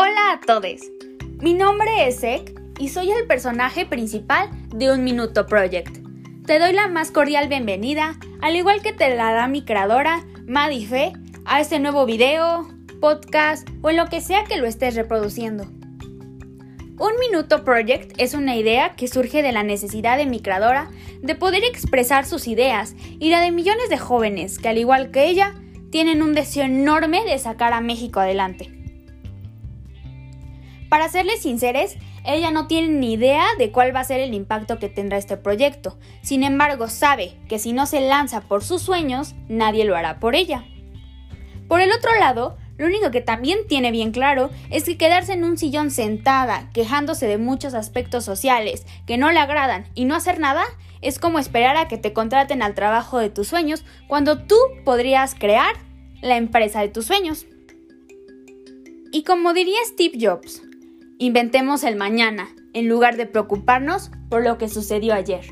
Hola a todos. Mi nombre es Ek y soy el personaje principal de Un Minuto Project. Te doy la más cordial bienvenida, al igual que te la da mi creadora, Madi Fe, a este nuevo video, podcast o en lo que sea que lo estés reproduciendo. Un Minuto Project es una idea que surge de la necesidad de mi creadora de poder expresar sus ideas y la de millones de jóvenes que, al igual que ella, tienen un deseo enorme de sacar a México adelante. Para serles sinceros, ella no tiene ni idea de cuál va a ser el impacto que tendrá este proyecto. Sin embargo, sabe que si no se lanza por sus sueños, nadie lo hará por ella. Por el otro lado, lo único que también tiene bien claro es que quedarse en un sillón sentada, quejándose de muchos aspectos sociales que no le agradan y no hacer nada, es como esperar a que te contraten al trabajo de tus sueños cuando tú podrías crear la empresa de tus sueños. Y como diría Steve Jobs, Inventemos el mañana, en lugar de preocuparnos por lo que sucedió ayer.